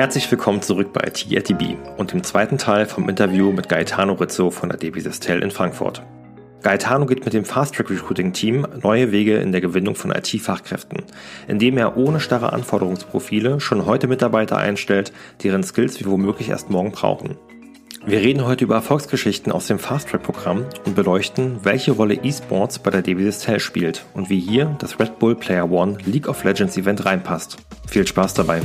Herzlich willkommen zurück bei TITB und dem zweiten Teil vom Interview mit Gaetano Rizzo von der DB Sistel in Frankfurt. Gaetano geht mit dem Fast Track Recruiting Team neue Wege in der Gewinnung von IT-Fachkräften, indem er ohne starre Anforderungsprofile schon heute Mitarbeiter einstellt, deren Skills wir womöglich erst morgen brauchen. Wir reden heute über Erfolgsgeschichten aus dem Fast Track Programm und beleuchten, welche Rolle E-Sports bei der DB Sistel spielt und wie hier das Red Bull Player One League of Legends Event reinpasst. Viel Spaß dabei!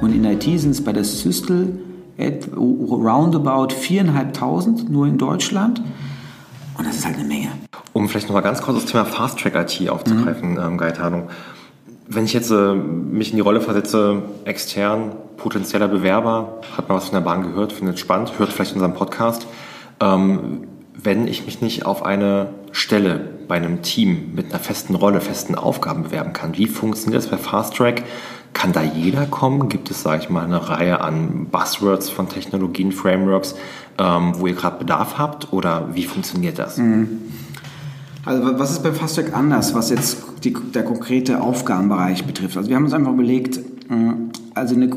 Und in IT sind es bei der Systel roundabout 4.500 nur in Deutschland. Und das ist halt eine Menge. Um vielleicht nochmal ganz kurz das Thema Fast Track IT aufzugreifen, mhm. ähm, Gaetano. Wenn ich jetzt äh, mich in die Rolle versetze, extern, potenzieller Bewerber, hat man was von der Bahn gehört, findet es spannend, hört vielleicht unseren Podcast. Ähm, wenn ich mich nicht auf eine Stelle bei einem Team mit einer festen Rolle, festen Aufgaben bewerben kann, wie funktioniert das bei Fast Track? Kann da jeder kommen? Gibt es, sage ich mal, eine Reihe an Buzzwords von Technologien, Frameworks, ähm, wo ihr gerade Bedarf habt? Oder wie funktioniert das? Mhm. Also was ist beim Fasttrack anders, was jetzt die, der konkrete Aufgabenbereich betrifft? Also wir haben uns einfach überlegt, also eine,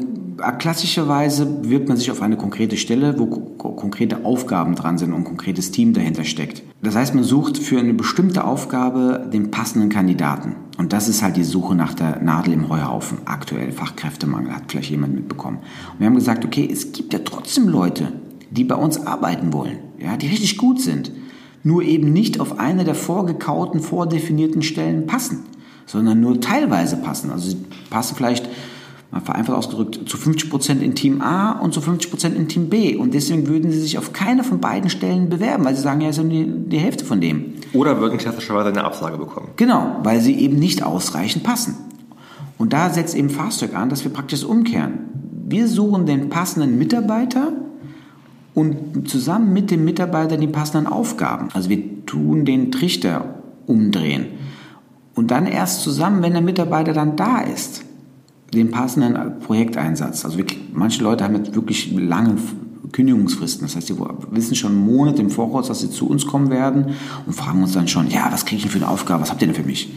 klassischerweise wirbt man sich auf eine konkrete Stelle, wo konkrete Aufgaben dran sind und ein konkretes Team dahinter steckt. Das heißt, man sucht für eine bestimmte Aufgabe den passenden Kandidaten. Und das ist halt die Suche nach der Nadel im Heuhaufen. Aktuell Fachkräftemangel, hat vielleicht jemand mitbekommen. Und wir haben gesagt, okay, es gibt ja trotzdem Leute, die bei uns arbeiten wollen, ja, die richtig gut sind, nur eben nicht auf eine der vorgekauten, vordefinierten Stellen passen, sondern nur teilweise passen. Also sie passen vielleicht vereinfacht ausgedrückt, zu 50% in Team A und zu 50% in Team B. Und deswegen würden sie sich auf keine von beiden Stellen bewerben, weil sie sagen, ja, ist ja die, die Hälfte von dem. Oder würden klassischerweise eine Absage bekommen. Genau, weil sie eben nicht ausreichend passen. Und da setzt eben Fasttrack an, dass wir praktisch umkehren. Wir suchen den passenden Mitarbeiter und zusammen mit dem Mitarbeiter die passenden Aufgaben. Also wir tun den Trichter umdrehen. Und dann erst zusammen, wenn der Mitarbeiter dann da ist, den passenden Projekteinsatz. Also wirklich, manche Leute haben jetzt wirklich lange Kündigungsfristen. Das heißt, sie wissen schon Monate im Voraus, dass sie zu uns kommen werden und fragen uns dann schon, ja, was kriege ich denn für eine Aufgabe? Was habt ihr denn für mich?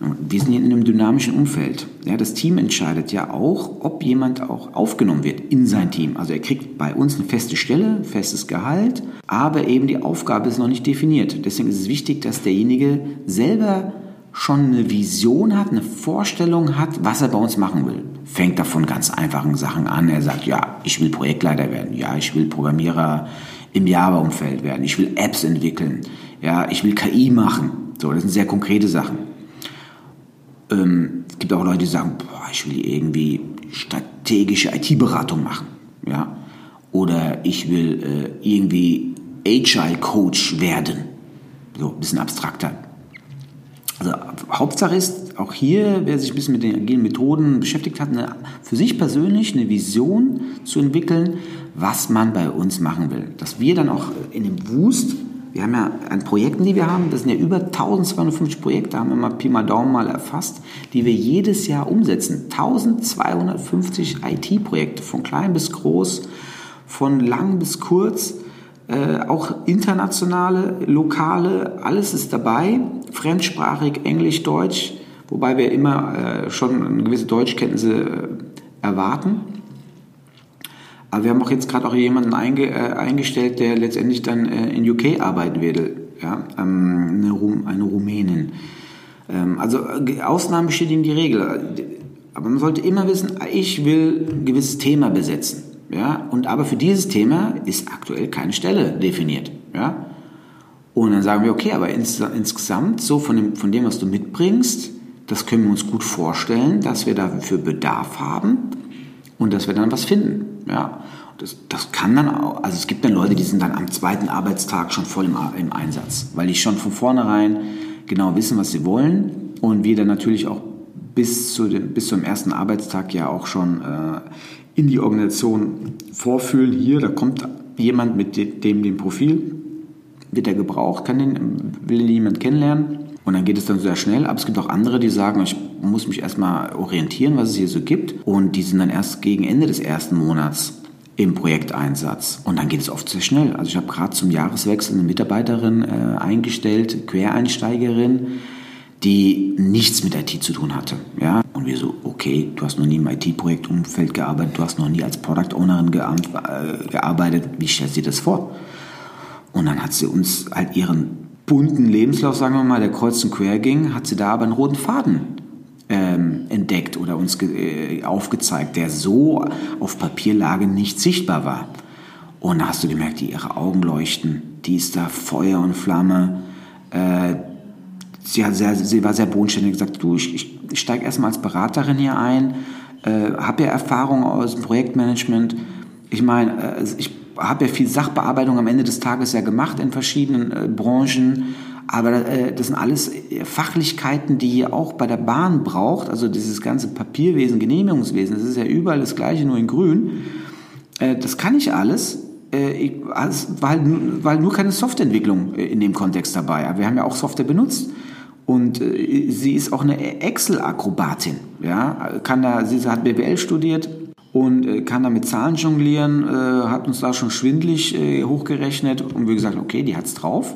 Wir sind hier in einem dynamischen Umfeld. Ja, das Team entscheidet ja auch, ob jemand auch aufgenommen wird in sein Team. Also er kriegt bei uns eine feste Stelle, festes Gehalt, aber eben die Aufgabe ist noch nicht definiert. Deswegen ist es wichtig, dass derjenige selber schon eine Vision hat, eine Vorstellung hat, was er bei uns machen will. Fängt davon ganz einfachen Sachen an. Er sagt, ja, ich will Projektleiter werden. Ja, ich will Programmierer im Java-Umfeld werden. Ich will Apps entwickeln. Ja, ich will KI machen. So, das sind sehr konkrete Sachen. Ähm, es gibt auch Leute, die sagen, boah, ich will irgendwie strategische IT-Beratung machen. Ja, oder ich will äh, irgendwie Agile Coach werden. So, ein bisschen abstrakter. Also Hauptsache ist auch hier, wer sich ein bisschen mit den agilen Methoden beschäftigt hat, eine, für sich persönlich eine Vision zu entwickeln, was man bei uns machen will. Dass wir dann auch in dem Wust, wir haben ja an Projekten, die wir haben, das sind ja über 1250 Projekte, haben wir mal Pi mal Daumen mal erfasst, die wir jedes Jahr umsetzen. 1250 IT-Projekte, von klein bis groß, von lang bis kurz äh, auch internationale, lokale, alles ist dabei, fremdsprachig, Englisch, Deutsch, wobei wir immer äh, schon eine gewisse Deutschkenntnisse äh, erwarten. Aber wir haben auch jetzt gerade auch jemanden einge, äh, eingestellt, der letztendlich dann äh, in UK arbeiten wird, ja? Ähm, eine, Rum, eine Rumänin. Ähm, also Ausnahmen bestätigen die Regel. Aber man sollte immer wissen, ich will ein gewisses Thema besetzen. Ja? Und aber für dieses Thema ist aktuell keine Stelle definiert. Ja? Und dann sagen wir, okay, aber ins, insgesamt, so von dem, von dem, was du mitbringst, das können wir uns gut vorstellen, dass wir dafür Bedarf haben und dass wir dann was finden. Ja? Das, das kann dann auch, also es gibt dann Leute, die sind dann am zweiten Arbeitstag schon voll im, im Einsatz, weil die schon von vornherein genau wissen, was sie wollen und wir dann natürlich auch bis, zu dem, bis zum ersten Arbeitstag ja auch schon äh, in die Organisation vorfühlen. Hier, da kommt jemand mit dem, dem Profil, wird er gebraucht, kann den, will jemand kennenlernen. Und dann geht es dann sehr schnell. Aber es gibt auch andere, die sagen, ich muss mich erstmal orientieren, was es hier so gibt. Und die sind dann erst gegen Ende des ersten Monats im Projekteinsatz. Und dann geht es oft sehr schnell. Also ich habe gerade zum Jahreswechsel eine Mitarbeiterin äh, eingestellt, Quereinsteigerin, die nichts mit IT zu tun hatte. Ja? Und wir so, okay, du hast noch nie im IT-Projektumfeld gearbeitet, du hast noch nie als Product Ownerin äh, gearbeitet, wie stellst du dir das vor? Und dann hat sie uns halt ihren bunten Lebenslauf, sagen wir mal, der kreuz und quer ging, hat sie da aber einen roten Faden ähm, entdeckt oder uns äh, aufgezeigt, der so auf Papierlage nicht sichtbar war. Und da hast du gemerkt, die ihre Augen leuchten, die ist da Feuer und Flamme. Äh, sie, hat sehr, sie war sehr bodenständig gesagt, du, ich, ich, ich steige erstmal als Beraterin hier ein, äh, habe ja Erfahrung aus dem Projektmanagement. Ich meine, äh, ich habe ja viel Sachbearbeitung am Ende des Tages ja gemacht in verschiedenen äh, Branchen. Aber äh, das sind alles äh, Fachlichkeiten, die ihr auch bei der Bahn braucht. Also dieses ganze Papierwesen, Genehmigungswesen, das ist ja überall das Gleiche, nur in Grün. Äh, das kann ich alles. Also, weil, nur keine Softwareentwicklung in dem Kontext dabei. Aber wir haben ja auch Software benutzt. Und äh, sie ist auch eine Excel-Akrobatin. Ja? Kann da, sie hat BWL studiert, und äh, kann da mit Zahlen jonglieren, äh, hat uns da schon schwindlig hochgerechnet und wir gesagt, okay, die hat's drauf.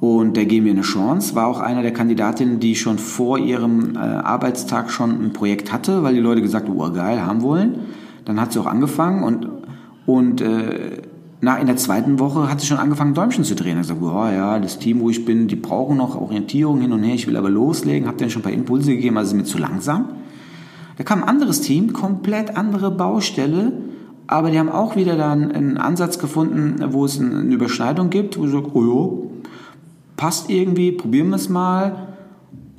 Und der geben wir eine Chance. War auch einer der Kandidatinnen, die schon vor ihrem Arbeitstag schon ein Projekt hatte, weil die Leute gesagt haben, oh geil, haben wollen. Dann hat sie auch angefangen und, und nach, in der zweiten Woche hat sie schon angefangen, Däumchen zu drehen. Er sagt, oh ja, das Team, wo ich bin, die brauchen noch Orientierung hin und her, ich will aber loslegen. Hab denen schon ein paar Impulse gegeben, also ist mir zu langsam. Da kam ein anderes Team, komplett andere Baustelle, aber die haben auch wieder dann einen Ansatz gefunden, wo es eine Überschneidung gibt, wo sie sagen, oh jo, passt irgendwie, probieren wir es mal.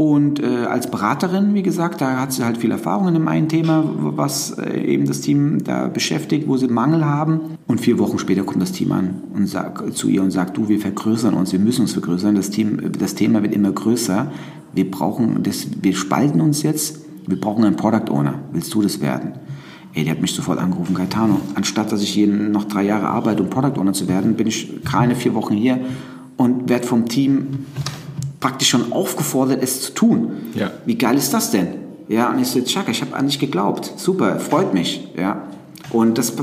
Und äh, als Beraterin, wie gesagt, da hat sie halt viel Erfahrung in dem einen Thema, was äh, eben das Team da beschäftigt, wo sie Mangel haben. Und vier Wochen später kommt das Team an und sagt zu ihr und sagt, du, wir vergrößern uns, wir müssen uns vergrößern. Das Team, das Thema wird immer größer. Wir brauchen das, wir spalten uns jetzt wir brauchen einen Product Owner. Willst du das werden? Ey, der hat mich sofort angerufen, Gaetano. Anstatt dass ich hier noch drei Jahre arbeite, um Product Owner zu werden, bin ich keine vier Wochen hier und werde vom Team praktisch schon aufgefordert, es zu tun. Ja. Wie geil ist das denn? Ja, und ich so, Chaka, ich habe an dich geglaubt. Super, freut mich. Ja. Und das,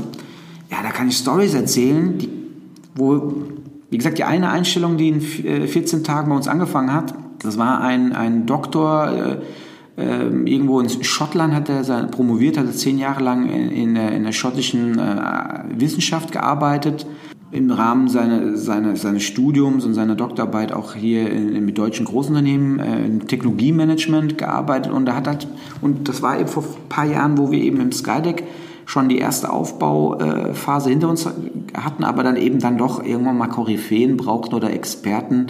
ja, da kann ich Stories erzählen, die, wo, wie gesagt, die eine Einstellung, die in 14 äh, Tagen bei uns angefangen hat, das war ein, ein Doktor, äh, ähm, irgendwo in Schottland hat er sein, promoviert, hat er zehn Jahre lang in, in, der, in der schottischen äh, Wissenschaft gearbeitet, im Rahmen seine, seine, seines Studiums und seiner Doktorarbeit auch hier in, in, mit deutschen Großunternehmen äh, im Technologiemanagement gearbeitet und er hat halt, und das war eben vor ein paar Jahren, wo wir eben im Skydeck schon die erste Aufbauphase hinter uns hatten, aber dann eben dann doch irgendwann mal Koryphäen brauchten oder Experten,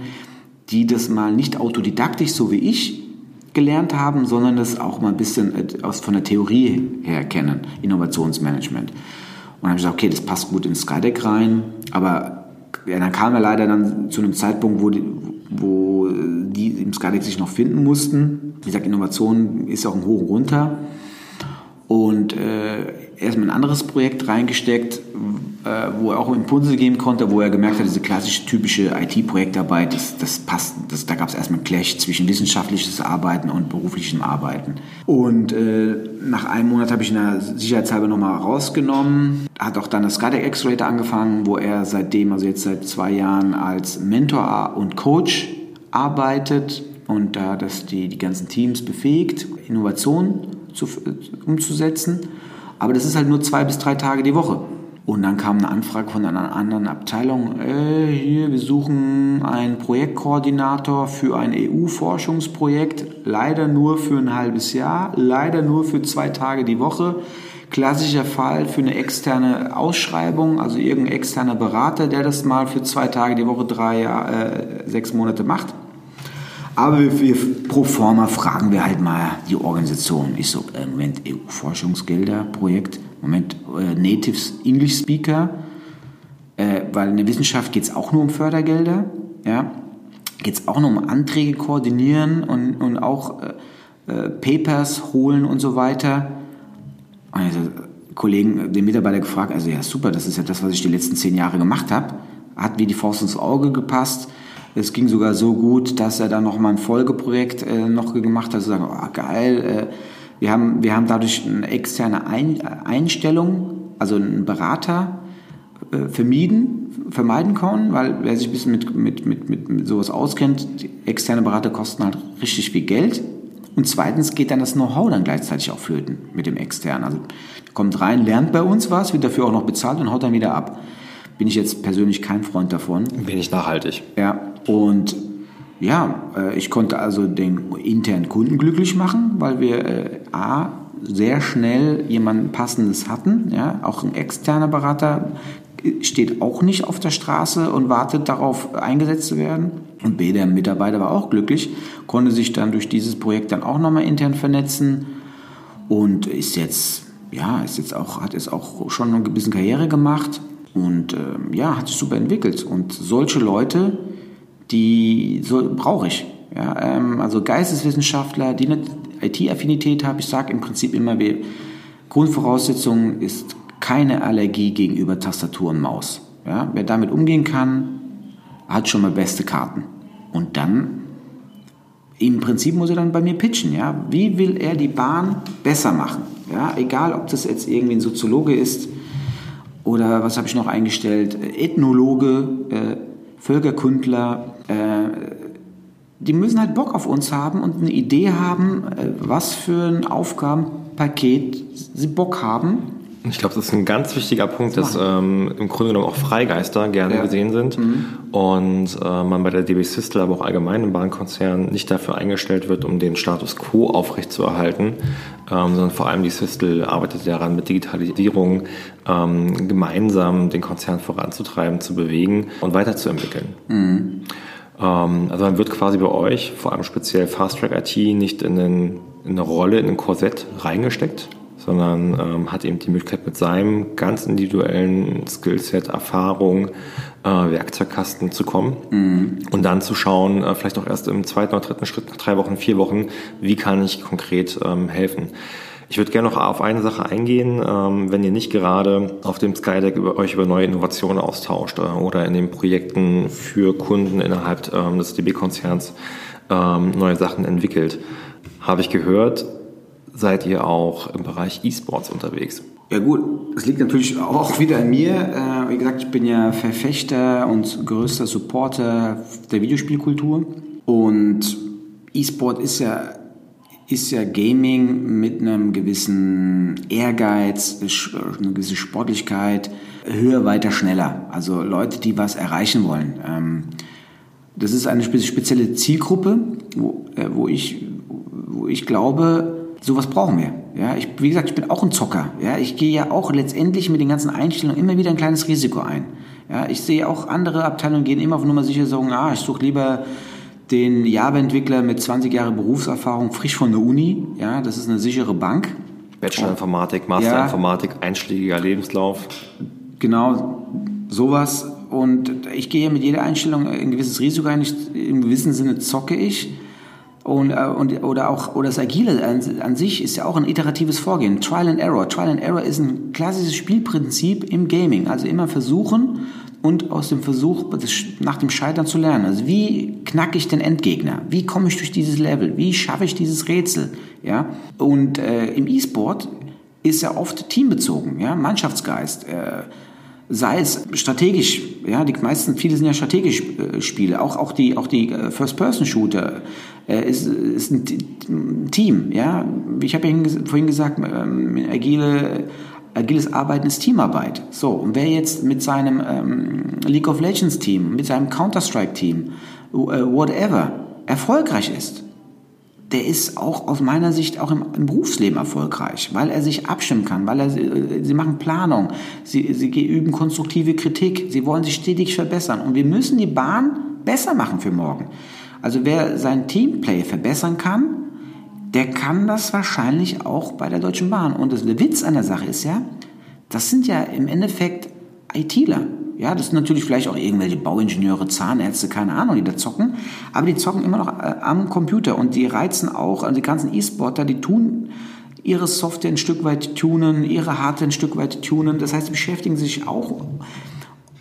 die das mal nicht autodidaktisch, so wie ich, gelernt haben, sondern das auch mal ein bisschen äh, aus, von der Theorie her kennen, Innovationsmanagement. Und dann habe ich gesagt, okay, das passt gut ins Skydeck rein, aber ja, dann kam er leider dann zu einem Zeitpunkt, wo die, wo die im Skydeck sich noch finden mussten. Wie gesagt, Innovation ist auch ein Hoch und runter. Und äh, erstmal ein anderes Projekt reingesteckt, äh, wo er auch Impulse geben konnte, wo er gemerkt hat, diese klassische typische IT-Projektarbeit, das, das passt, das, da gab es erstmal Clash zwischen wissenschaftliches Arbeiten und beruflichem Arbeiten. Und äh, nach einem Monat habe ich ihn sicherheitshalber nochmal rausgenommen, hat auch dann das Skydeck Accelerator angefangen, wo er seitdem, also jetzt seit zwei Jahren als Mentor und Coach arbeitet und da das die, die ganzen Teams befähigt, Innovation zu, umzusetzen. Aber das ist halt nur zwei bis drei Tage die Woche. Und dann kam eine Anfrage von einer anderen Abteilung, äh, hier, wir suchen einen Projektkoordinator für ein EU-Forschungsprojekt, leider nur für ein halbes Jahr, leider nur für zwei Tage die Woche. Klassischer Fall für eine externe Ausschreibung, also irgendein externer Berater, der das mal für zwei Tage die Woche, drei, äh, sechs Monate macht. Aber wir, wir, pro forma fragen wir halt mal die Organisation. Ich so, äh, Moment, EU-Forschungsgelder, Projekt, Moment, äh, Natives English Speaker, äh, weil in der Wissenschaft geht es auch nur um Fördergelder, ja, geht es auch nur um Anträge koordinieren und, und auch äh, äh Papers holen und so weiter. Und also, Kollegen, den Mitarbeiter gefragt, also ja super, das ist ja das, was ich die letzten zehn Jahre gemacht habe, hat wie die Faust ins Auge gepasst. Es ging sogar so gut, dass er dann noch mal ein Folgeprojekt äh, noch gemacht hat, zu sagen, oh, geil, äh, wir haben, wir haben dadurch eine externe Ein Einstellung, also einen Berater, äh, vermieden, vermeiden können, weil wer sich ein bisschen mit, mit, mit, mit, mit sowas auskennt, externe Berater kosten halt richtig viel Geld. Und zweitens geht dann das Know-how dann gleichzeitig auch flöten mit dem externen. Also kommt rein, lernt bei uns was, wird dafür auch noch bezahlt und haut dann wieder ab. Bin ich jetzt persönlich kein Freund davon. Wenig nachhaltig. Ja, und ja, äh, ich konnte also den internen Kunden glücklich machen, weil wir äh, A, sehr schnell jemanden passendes hatten. Ja, auch ein externer Berater steht auch nicht auf der Straße und wartet darauf eingesetzt zu werden. Und B, der Mitarbeiter war auch glücklich, konnte sich dann durch dieses Projekt dann auch nochmal intern vernetzen und ist jetzt, ja, ist jetzt auch, hat jetzt auch schon ein bisschen Karriere gemacht und äh, ja, hat sich super entwickelt. Und solche Leute, die so, brauche ich. Ja, ähm, also Geisteswissenschaftler, die eine IT-Affinität haben. Ich sage im Prinzip immer, wir, Grundvoraussetzung ist keine Allergie gegenüber Tastatur und Maus. Ja, wer damit umgehen kann, hat schon mal beste Karten. Und dann, im Prinzip muss er dann bei mir pitchen. Ja? Wie will er die Bahn besser machen? Ja? Egal, ob das jetzt irgendwie ein Soziologe ist oder was habe ich noch eingestellt, Ethnologe, äh, Völkerkundler, äh, die müssen halt Bock auf uns haben und eine Idee haben, äh, was für ein Aufgabenpaket sie Bock haben. Ich glaube, das ist ein ganz wichtiger Punkt, dass ähm, im Grunde genommen auch Freigeister gerne ja. gesehen sind mhm. und äh, man bei der DB Systel, aber auch allgemein im Bahnkonzern nicht dafür eingestellt wird, um den Status quo aufrechtzuerhalten, ähm, sondern vor allem die Systel arbeitet daran, mit Digitalisierung ähm, gemeinsam den Konzern voranzutreiben, zu bewegen und weiterzuentwickeln. Mhm. Ähm, also man wird quasi bei euch, vor allem speziell Fast Track IT, nicht in, einen, in eine Rolle, in ein Korsett reingesteckt, sondern ähm, hat eben die Möglichkeit mit seinem ganz individuellen Skillset, Erfahrung, äh, Werkzeugkasten zu kommen mhm. und dann zu schauen, äh, vielleicht auch erst im zweiten oder dritten Schritt, nach drei Wochen, vier Wochen, wie kann ich konkret ähm, helfen. Ich würde gerne noch auf eine Sache eingehen, ähm, wenn ihr nicht gerade auf dem Skydeck über, euch über neue Innovationen austauscht äh, oder in den Projekten für Kunden innerhalb ähm, des DB-Konzerns ähm, neue Sachen entwickelt. Habe ich gehört, seid ihr auch im Bereich E-Sports unterwegs? Ja gut, es liegt natürlich auch wieder an mir. Äh, wie gesagt, ich bin ja Verfechter und größter Supporter der Videospielkultur. Und E-Sport ist ja ist ja Gaming mit einem gewissen Ehrgeiz, eine gewisse Sportlichkeit, höher, weiter, schneller. Also Leute, die was erreichen wollen. Ähm, das ist eine spezielle Zielgruppe, wo, äh, wo, ich, wo ich glaube, sowas brauchen wir. Ja, ich, wie gesagt, ich bin auch ein Zocker. Ja, ich gehe ja auch letztendlich mit den ganzen Einstellungen immer wieder ein kleines Risiko ein. Ja, ich sehe auch andere Abteilungen gehen immer auf Nummer sicher sagen, ah, ich suche lieber den Java-Entwickler mit 20 Jahren Berufserfahrung, frisch von der Uni. Ja, das ist eine sichere Bank. Bachelor-Informatik, Master-Informatik, ja, einschlägiger Lebenslauf. Genau, sowas. Und ich gehe mit jeder Einstellung ein gewisses Risiko ein. Ich, Im gewissen Sinne zocke ich. Und, äh, und, oder auch oder das Agile an, an, sich ist ja auch ein iteratives Vorgehen. Trial and Error. Trial and Error ist ein klassisches Spielprinzip im Gaming. Also immer versuchen, und aus dem Versuch, nach dem Scheitern zu lernen. Also wie knacke ich den Endgegner? Wie komme ich durch dieses Level? Wie schaffe ich dieses Rätsel? Ja? Und äh, im E-Sport ist ja oft teambezogen, ja? Mannschaftsgeist. Äh, sei es strategisch, ja, die meisten, viele sind ja strategisch äh, Spiele, auch, auch die, auch die äh, First-Person-Shooter äh, ist, ist ein Team, ja. Ich habe ja vorhin gesagt, ähm, agile agiles Arbeiten ist Teamarbeit. So, und wer jetzt mit seinem ähm, League of Legends Team, mit seinem Counter-Strike Team, äh, whatever, erfolgreich ist, der ist auch aus meiner Sicht auch im, im, Berufsleben erfolgreich, weil er sich abstimmen kann, weil er, äh, sie machen Planung, sie, sie üben konstruktive Kritik, sie wollen sich stetig verbessern und wir müssen die Bahn besser machen für morgen. Also wer sein Teamplay verbessern kann, der kann das wahrscheinlich auch bei der Deutschen Bahn. Und das, Witz an der Sache ist ja, das sind ja im Endeffekt ITler. Ja, das sind natürlich vielleicht auch irgendwelche Bauingenieure, Zahnärzte, keine Ahnung, die da zocken. Aber die zocken immer noch äh, am Computer und die reizen auch, also die ganzen E-Sportler, die tun ihre Software ein Stück weit tunen, ihre Hardware ein Stück weit tunen. Das heißt, sie beschäftigen sich auch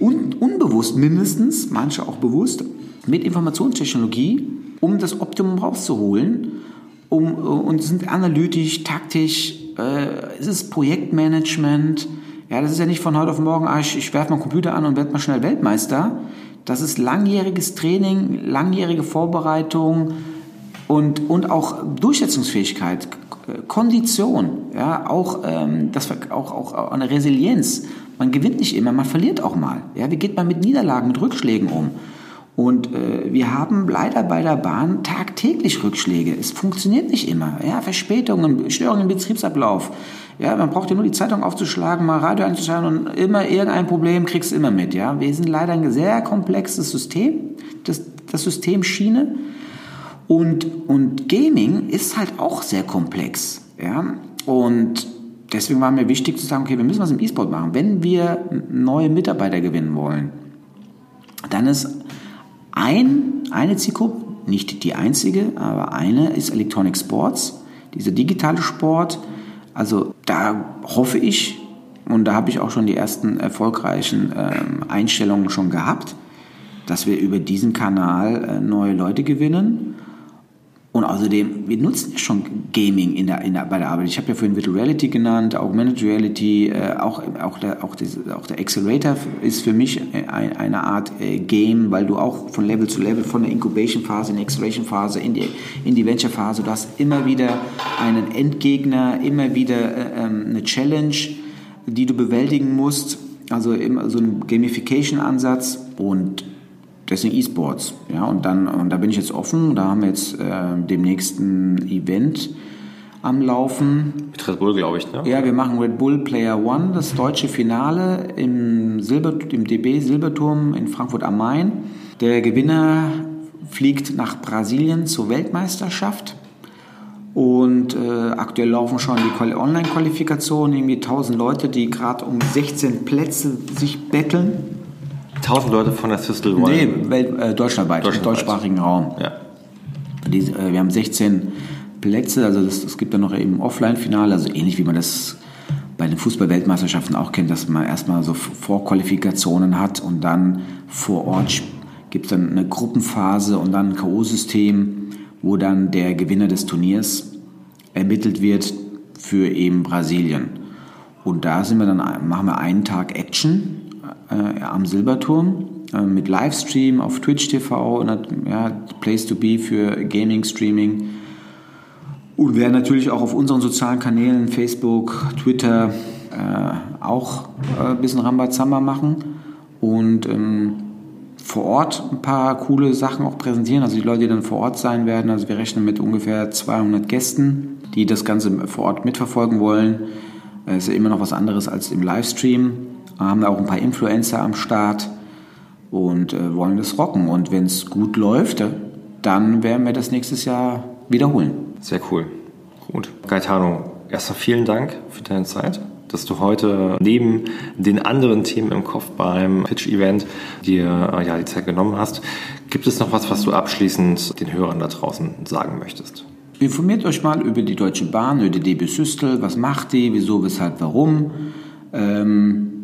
un unbewusst mindestens, manche auch bewusst, mit Informationstechnologie, um das Optimum rauszuholen um, und sind analytisch, taktisch, äh, es ist Projektmanagement, Ja, das ist ja nicht von heute auf morgen, ah, ich, ich werfe meinen Computer an und werde mal schnell Weltmeister. Das ist langjähriges Training, langjährige Vorbereitung und, und auch Durchsetzungsfähigkeit, Kondition, ja, auch, ähm, das, auch, auch eine Resilienz. Man gewinnt nicht immer, man verliert auch mal. Ja, wie geht man mit Niederlagen, mit Rückschlägen um? Und äh, wir haben leider bei der Bahn tagtäglich Rückschläge. Es funktioniert nicht immer. Ja, Verspätungen, Störungen im Betriebsablauf. Ja, man braucht ja nur die Zeitung aufzuschlagen, mal Radio einzuschalten und immer irgendein Problem kriegst du immer mit. Ja, wir sind leider ein sehr komplexes System, das, das System Schiene. Und, und Gaming ist halt auch sehr komplex. Ja, und deswegen war mir wichtig zu sagen, okay, wir müssen was im E-Sport machen. Wenn wir neue Mitarbeiter gewinnen wollen, dann ist ein, eine Zielgruppe, nicht die einzige, aber eine ist Electronic Sports, dieser digitale Sport. Also da hoffe ich, und da habe ich auch schon die ersten erfolgreichen ähm, Einstellungen schon gehabt, dass wir über diesen Kanal äh, neue Leute gewinnen und außerdem, wir nutzen ja schon Gaming in der, in der, bei der Arbeit. Ich habe ja vorhin Virtual Reality genannt, Augmented Reality, äh, auch, auch, der, auch, das, auch der Accelerator ist für mich ein, eine Art äh, Game, weil du auch von Level zu Level, von der Incubation-Phase in die Acceleration-Phase, in die, in die Venture-Phase, du hast immer wieder einen Endgegner, immer wieder äh, ähm, eine Challenge, die du bewältigen musst. Also so ein Gamification-Ansatz und deswegen E-Sports. Ja, und dann, und da bin ich jetzt offen. Da haben wir jetzt äh, demnächst ein Event am Laufen. Mit Red Bull, glaube ich, ne? Ja, wir machen Red Bull Player One, das deutsche Finale im, Silber, im DB Silberturm in Frankfurt am Main. Der Gewinner fliegt nach Brasilien zur Weltmeisterschaft. Und äh, aktuell laufen schon die Online-Qualifikationen, irgendwie 1000 Leute, die gerade um 16 Plätze sich betteln 1000 Leute von der Systel One? Nee, Welt, äh, deutschlandweit, im deutschsprachigen Raum. Ja. Die, äh, wir haben 16 Plätze, also es gibt dann noch eben Offline-Finale, also ähnlich wie man das bei den Fußball-Weltmeisterschaften auch kennt, dass man erstmal so Vorqualifikationen hat und dann vor Ort gibt es dann eine Gruppenphase und dann ein K.O.-System, wo dann der Gewinner des Turniers ermittelt wird für eben Brasilien. Und da sind wir dann, machen wir einen Tag Action äh, am Silberturm äh, mit Livestream auf Twitch TV, ja, Place to be für Gaming, Streaming. Und werden natürlich auch auf unseren sozialen Kanälen, Facebook, Twitter, äh, auch äh, ein bisschen Rambazamba machen und ähm, vor Ort ein paar coole Sachen auch präsentieren. Also die Leute, die dann vor Ort sein werden. Also wir rechnen mit ungefähr 200 Gästen, die das Ganze vor Ort mitverfolgen wollen. Es äh, ist ja immer noch was anderes als im Livestream haben auch ein paar Influencer am Start und äh, wollen das rocken. Und wenn es gut läuft, äh, dann werden wir das nächstes Jahr wiederholen. Sehr cool. Gut. Gaetano, erstmal vielen Dank für deine Zeit, dass du heute neben den anderen Themen im Kopf beim Pitch-Event dir äh, ja, die Zeit genommen hast. Gibt es noch was, was du abschließend den Hörern da draußen sagen möchtest? Informiert euch mal über die Deutsche Bahn, über die DB Systel. Was macht die? Wieso, weshalb, warum? Ähm,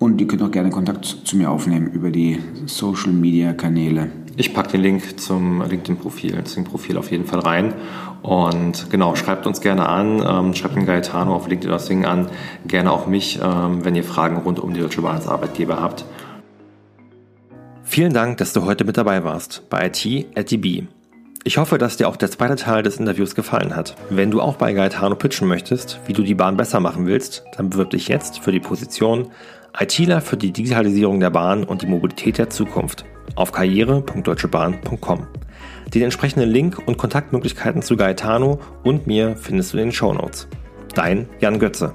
und ihr könnt auch gerne Kontakt zu mir aufnehmen über die Social Media Kanäle. Ich packe den Link zum LinkedIn-Profil, das Profil auf jeden Fall rein. Und genau, schreibt uns gerne an, ähm, schreibt den Gaetano auf LinkedIn oder Sing an, gerne auch mich, ähm, wenn ihr Fragen rund um die Deutsche Bahn als Arbeitgeber habt. Vielen Dank, dass du heute mit dabei warst bei IT at DB. Ich hoffe, dass dir auch der zweite Teil des Interviews gefallen hat. Wenn du auch bei Gaetano pitchen möchtest, wie du die Bahn besser machen willst, dann bewirb dich jetzt für die Position ITler für die Digitalisierung der Bahn und die Mobilität der Zukunft auf karriere.deutschebahn.com. Den entsprechenden Link und Kontaktmöglichkeiten zu Gaetano und mir findest du in den Show Notes. Dein Jan Götze.